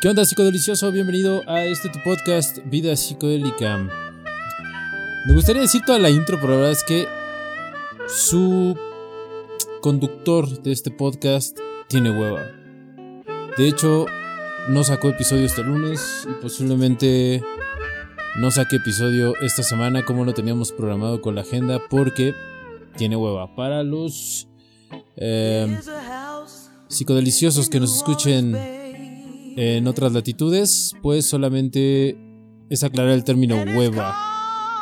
¿Qué onda, psicodelicioso? Bienvenido a este tu podcast, Vida Psicodélica. Me gustaría decir toda la intro, pero la verdad es que su conductor de este podcast tiene hueva. De hecho, no sacó episodio este lunes y posiblemente no saque episodio esta semana como lo teníamos programado con la agenda porque tiene hueva. Para los eh, psicodeliciosos que nos escuchen en otras latitudes, pues solamente es aclarar el término hueva.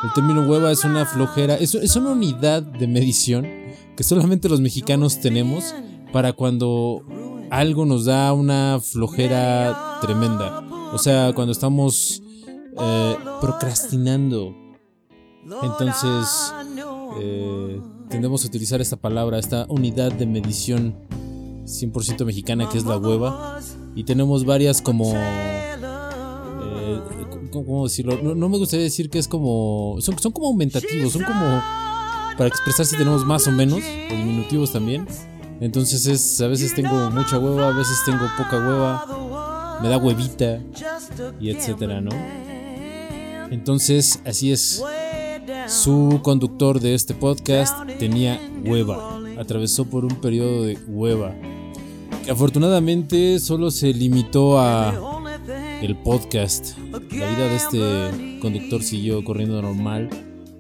El término hueva es una flojera, es, una unidad de medición que solamente los mexicanos tenemos para cuando algo nos da una flojera tremenda. O sea, cuando estamos eh, procrastinando. Entonces, eh, tendemos a utilizar esta palabra, esta unidad de medición 100% mexicana que es la hueva. Y tenemos varias como... Eh, ¿Cómo decirlo? No, me gustaría decir que es como... Son, son como aumentativos, son como... Para expresar si tenemos más o menos, o diminutivos también. Entonces es, a veces tengo mucha hueva, a veces tengo poca hueva, me da huevita y etcétera, ¿no? Entonces, así es. Su conductor de este podcast tenía hueva. Atravesó por un periodo de hueva. Afortunadamente solo se limitó a el podcast. La vida de este conductor siguió corriendo normal.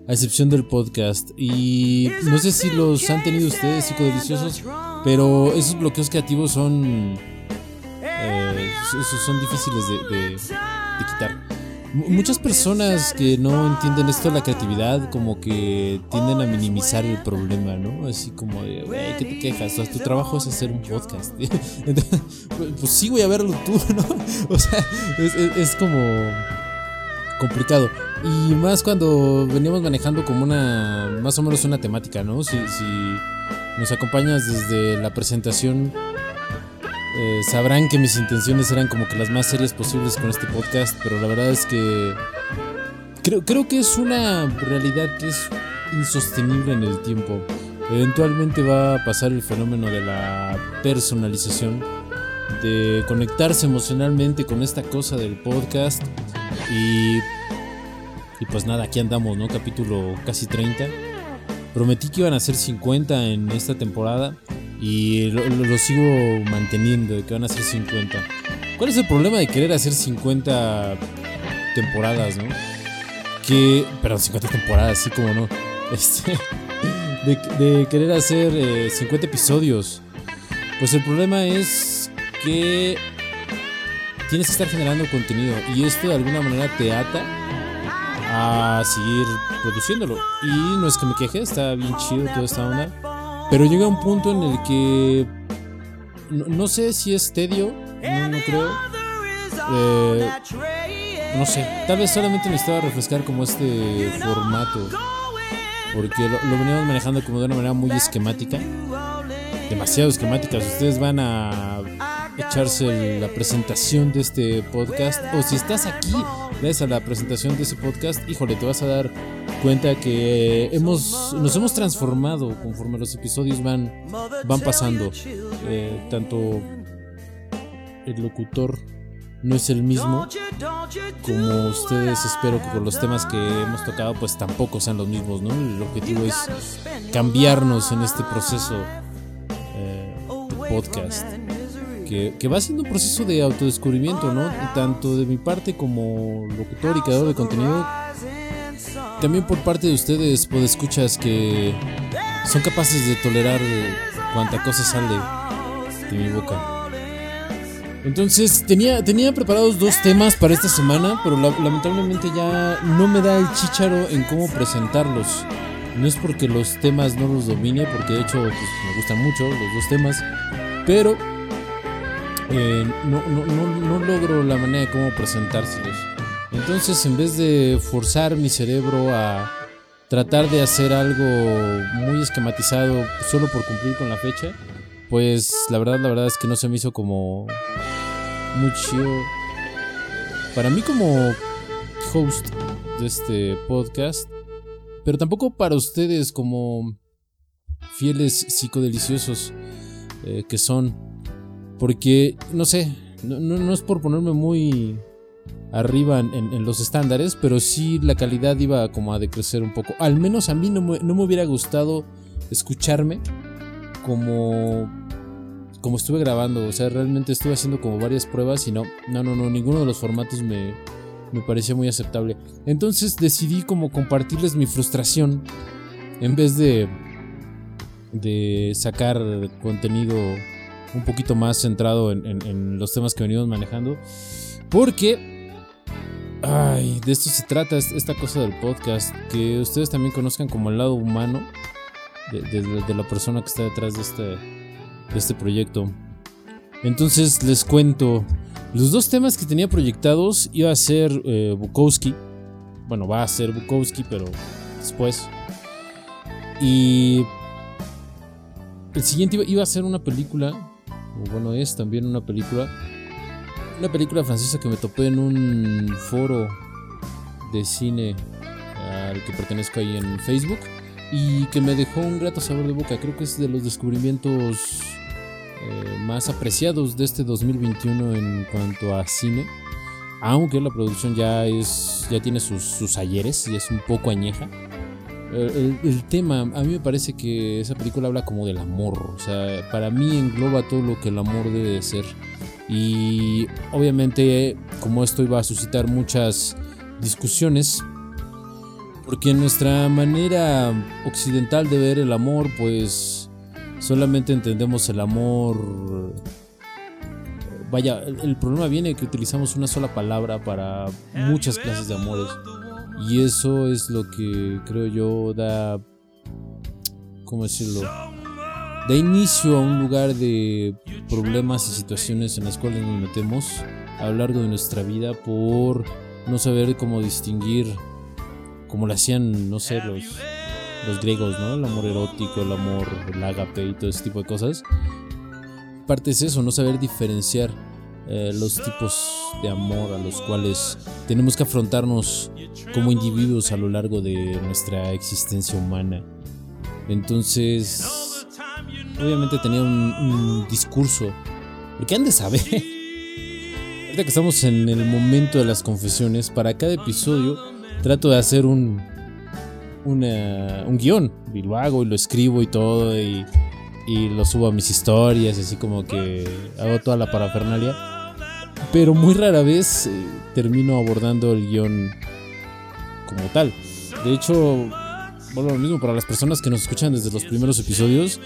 A excepción del podcast. Y no sé si los han tenido ustedes, psicodeliciosos. Pero esos bloqueos creativos son. Eh, son difíciles de quitar muchas personas que no entienden esto de la creatividad como que tienden a minimizar el problema, ¿no? Así como de, güey, ¿qué te quejas? tu trabajo es hacer un podcast. pues sí, voy a verlo tú, ¿no? O sea, es, es, como complicado. Y más cuando veníamos manejando como una, más o menos una temática, ¿no? Si, si nos acompañas desde la presentación eh, sabrán que mis intenciones eran como que las más serias posibles con este podcast, pero la verdad es que creo, creo que es una realidad que es insostenible en el tiempo. Eventualmente va a pasar el fenómeno de la personalización, de conectarse emocionalmente con esta cosa del podcast y, y pues nada, aquí andamos, ¿no? Capítulo casi 30. Prometí que iban a ser 50 en esta temporada y lo, sigo manteniendo, de que van a ser 50. ¿Cuál es el problema de querer hacer 50 temporadas, no? Que. Perdón, 50 temporadas, así como no. Este. De, querer hacer 50 eh, episodios. Pues el problema es que. Tienes que estar generando contenido. Y esto de alguna manera te ata a seguir produciéndolo. Y no es que me queje, está bien chido toda esta onda. Pero llega un punto en el que no, sé si es tedio, no, creo. Eh, no sé, tal vez solamente necesitaba refrescar como este formato. Porque lo, lo, veníamos manejando como de una manera muy esquemática. Demasiado esquemática. Ustedes van a echarse la presentación de este podcast. O si estás aquí, ves a la presentación de ese podcast, híjole, te vas a dar cuenta que hemos, nos hemos transformado conforme los episodios van, van pasando. Eh, tanto el locutor no es el mismo como ustedes espero que con los temas que hemos tocado pues tampoco sean los mismos, ¿no? El objetivo es cambiarnos en este proceso eh, de podcast. Que, que, va siendo un proceso de autodescubrimiento, ¿no? Tanto de mi parte como locutor y creador de contenido, también por parte de ustedes, escuchas que son capaces de tolerar cuanta cosa sale de mi boca. Entonces tenía, tenía preparados dos temas para esta semana, pero lamentablemente ya no me da el chicharo en cómo presentarlos. No es porque los temas no los domine, porque de hecho pues, me gustan mucho los dos temas, pero eh, no, no, no logro la manera de cómo presentárselos. Entonces, en vez de forzar mi cerebro a tratar de hacer algo muy esquematizado solo por cumplir con la fecha, pues la verdad, la verdad es que no se me hizo como mucho para mí como host de este podcast, pero tampoco para ustedes como fieles psicodeliciosos eh, que son, porque no sé, no, es por ponerme muy arriba en, los estándares, pero sí la calidad iba como a decrecer un poco. Al menos a mí no me, no me hubiera gustado escucharme como como estuve grabando, o sea, realmente estuve haciendo como varias pruebas y no, no, no, no, ninguno de los formatos me, me parecía muy aceptable. Entonces decidí como compartirles mi frustración en vez de de sacar contenido un poquito más centrado en, en los temas que venimos manejando. Porque, ay, de esto se trata esta cosa del podcast, que ustedes también conozcan como el lado humano de, la persona que está detrás de este de este proyecto. Entonces les cuento, los dos temas que tenía proyectados iba a ser eh, Bukowski, bueno, va a ser Bukowski, pero después. Y el siguiente iba, a ser una película, o bueno, es también una película, una película francesa que me topé en un foro de cine al que pertenezco ahí en Facebook y que me dejó un grato sabor de boca. Creo que es de los descubrimientos eh, más apreciados de este 2021 en cuanto a cine. Aunque la producción ya es ya tiene sus, ayeres y es un poco añeja. El, tema, a mí me parece que esa película habla como del amor. O sea, para mí engloba todo lo que el amor debe de ser. Y obviamente, como esto iba a suscitar muchas discusiones, porque nuestra manera occidental de ver el amor, pues solamente entendemos el amor. Vaya, el, problema viene que utilizamos una sola palabra para muchas clases de amores. Y eso es lo que creo yo da. ¿Cómo decirlo? Da inicio a un lugar de problemas y situaciones en las cuales nos metemos a lo largo de nuestra vida por no saber cómo distinguir, como lo hacían, no sé, los los griegos, ¿no? El amor erótico, el amor, el ágape y todo ese tipo de cosas. Parte es eso, no saber diferenciar eh, los tipos de amor a los cuales tenemos que afrontarnos como individuos a lo largo de nuestra existencia humana. Entonces, obviamente tenía un, un discurso, porque han de saber. Ahorita que estamos en el momento de las confesiones, para cada episodio trato de hacer un, un guion y lo hago y lo escribo y todo y, lo subo a mis historias, así como que hago toda la parafernalia. Pero muy rara vez eh, termino abordando el guion como tal. De hecho, bueno, lo mismo para las personas que nos escuchan desde los primeros episodios,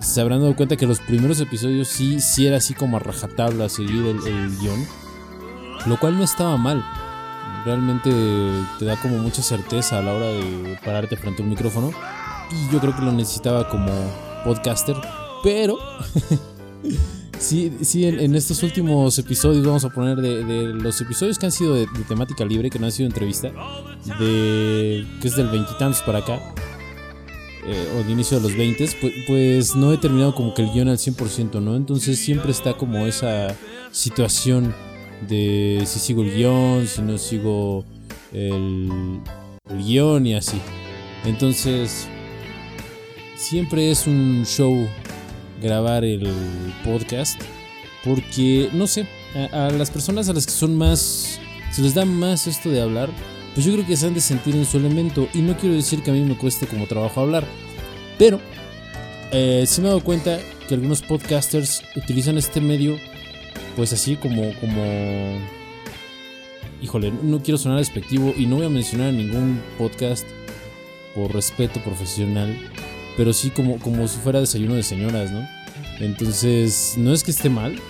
se habrán dado cuenta que los primeros episodios sí, sí era así como a rajatabla seguir el guion, lo cual no estaba mal realmente te da como mucha certeza a la hora de pararte frente a un micrófono. Y yo creo que lo necesitaba como podcaster. Pero sí, sí en, estos últimos episodios vamos a poner de, los episodios que han sido de, temática libre, que no han sido entrevista, de que es del veintitantos para acá. Eh, o de inicio de los 20, pues, pues, no he terminado como que el guion al 100%, ¿no? Entonces siempre está como esa situación de si sigo el guion, si no sigo el, guion y así. Entonces, siempre es un show grabar el podcast porque, no sé, a, las personas a las que son más, se les da más esto de hablar, pues yo creo que se han de sentir en su elemento y no quiero decir que a mí me cueste como trabajo hablar, pero eh, sí me he dado cuenta que algunos podcasters utilizan este medio pues así como, como, híjole, no quiero sonar despectivo y no voy a mencionar ningún podcast por respeto profesional, pero sí como, como si fuera desayuno de señoras, ¿no? Entonces, no es que esté mal,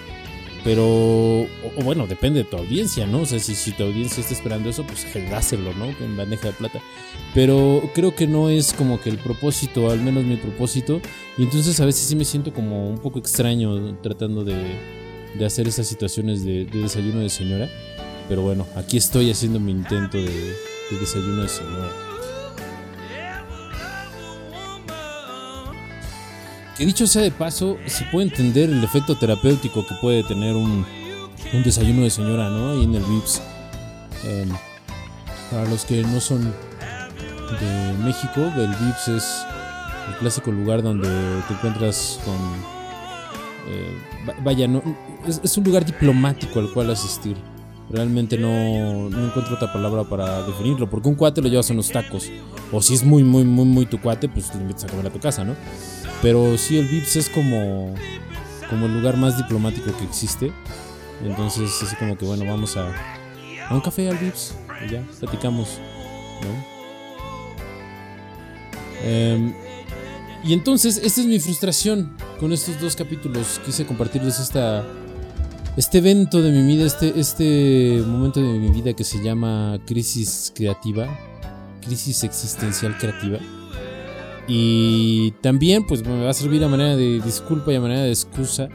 pero, o, bueno, depende de tu audiencia, ¿no? O sea, si, si tu audiencia está esperando eso, pues dáselo, ¿no? En bandeja de plata. Pero creo que no es como que el propósito, al menos mi propósito. Y entonces a veces sí me siento como un poco extraño tratando de, de hacer esas situaciones de, desayuno de señora. Pero bueno, aquí estoy haciendo mi intento de, desayuno de señora. Que dicho sea de paso, se puede entender el efecto terapéutico que puede tener un, desayuno de señora, ¿no? Ahí en el VIPS. Em, para los que no son de México, el VIPS es el clásico lugar donde te encuentras con Eh, vaya, no, es, un lugar diplomático al cual asistir. Realmente no, no, encuentro otra palabra para definirlo. Porque un cuate lo llevas a unos tacos. O si es muy, muy, muy, muy tu cuate, pues lo invitas a comer a tu casa, ¿no? Pero sí, el Vips es como, como el lugar más diplomático que existe. Entonces, así como que, bueno, vamos a, a un café al Vips. Y ya, platicamos, ¿no? Em, y entonces, esta es mi frustración con estos dos capítulos. Quise compartirles esta, este evento de mi vida, este, este momento de mi vida que se llama crisis creativa, crisis existencial creativa. Y también pues me va a servir a manera de disculpa y a manera de excusa,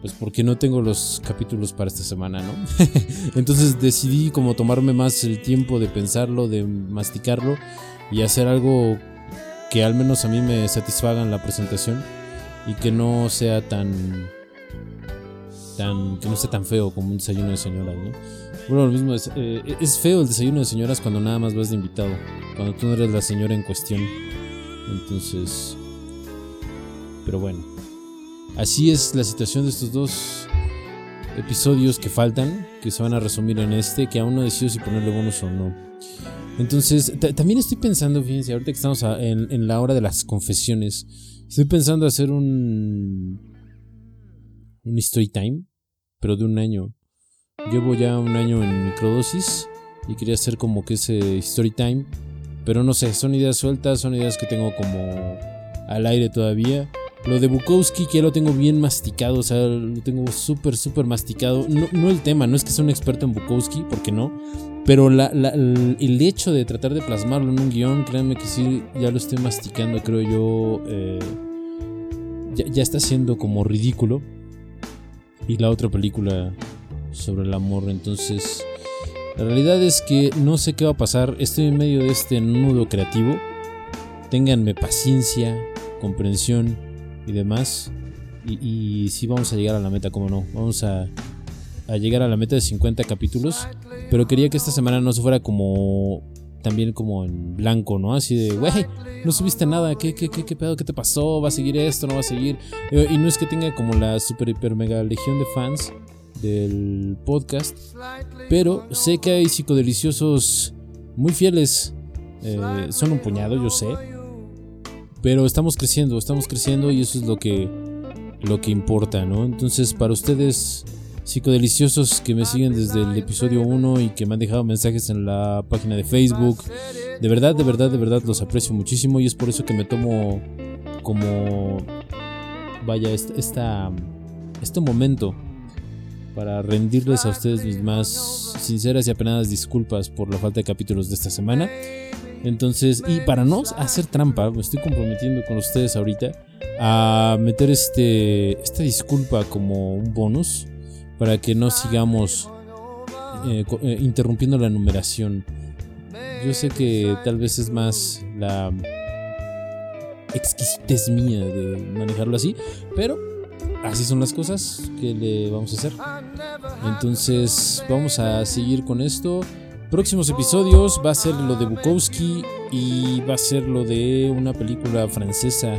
pues porque no tengo los capítulos para esta semana, ¿no? Entonces decidí como tomarme más el tiempo de pensarlo, de masticarlo y hacer algo que al menos a mí me satisfaga en la presentación y que no sea tan que no sea tan feo como un desayuno de señoras, ¿no? Bueno, lo mismo es, eh, es feo el desayuno de señoras cuando nada más vas de invitado, cuando tú no eres la señora en cuestión. Entonces, pero bueno, así es la situación de estos dos episodios que faltan, que se van a resumir en este, que aún no decido si ponerle bonus o no. Entonces, también estoy pensando, fíjense, ahorita que estamos en, la hora de las confesiones, estoy pensando hacer un. un story time, pero de un año. Llevo ya un año en microdosis y quería hacer como que ese story time, pero no sé, son ideas sueltas, son ideas que tengo como al aire todavía. Lo de Bukowski que ya lo tengo bien masticado, o sea, lo tengo súper, súper masticado. No, no, el tema, no es que sea un experto en Bukowski, porque no, pero el hecho de tratar de plasmarlo en un guion, créanme que sí, ya lo estoy masticando, creo yo. Eh, ya, está siendo como ridículo. Y la otra película sobre el amor, entonces. La realidad es que no sé qué va a pasar. Estoy en medio de este nudo creativo. Ténganme paciencia, comprensión y demás. Y, y sí vamos a llegar a la meta, como no. Vamos a, a llegar a la meta de 50 capítulos. Pero quería que esta semana no se fuera como. También como en blanco, ¿no? Así de, güey, no subiste nada, ¿Qué, qué, qué, pedo? ¿Qué te pasó? ¿Va a seguir esto? ¿No va a seguir? Eh, y no es que tenga como la super, hiper, mega legión de fans del podcast. Pero sé que hay psicodeliciosos muy fieles. Eh, son un puñado, yo sé. Pero estamos creciendo, estamos creciendo y eso es lo que, lo que importa, ¿no? Entonces, para ustedes psicodeliciosos que me siguen desde el episodio 1 y que me han dejado mensajes en la página de Facebook. De verdad, de verdad, de verdad los aprecio muchísimo y es por eso que me tomo como, vaya, esta, este momento para rendirles a ustedes mis más sinceras y apenadas disculpas por la falta de capítulos de esta semana. Entonces, y para no hacer trampa, me estoy comprometiendo con ustedes ahorita a meter este, esta disculpa como un bonus para que no sigamos eh, eh, interrumpiendo la numeración. Yo sé que tal vez es más la exquisitez mía de manejarlo así, pero así son las cosas que le vamos a hacer. Entonces vamos a seguir con esto. Próximos episodios va a ser lo de Bukowski y va a ser lo de una película francesa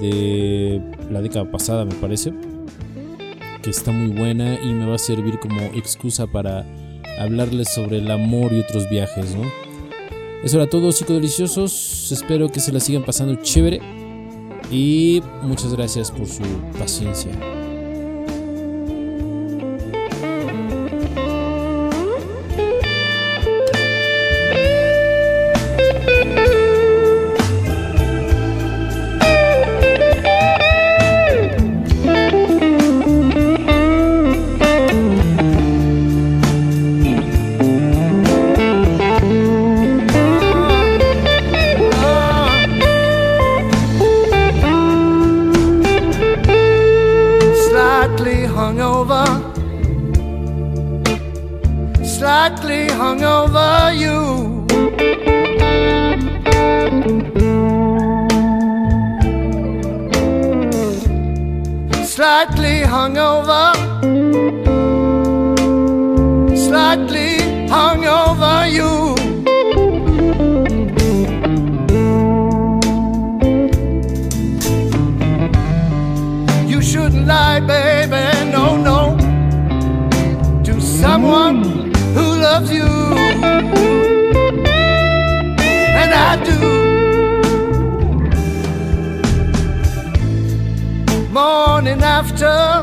de la década pasada, me parece que está muy buena y me va a servir como excusa para hablarles sobre el amor y otros viajes, ¿no? Eso era todo, psicodeliciosos. Espero que se la sigan pasando chévere. Y muchas gracias por su paciencia. Morning after,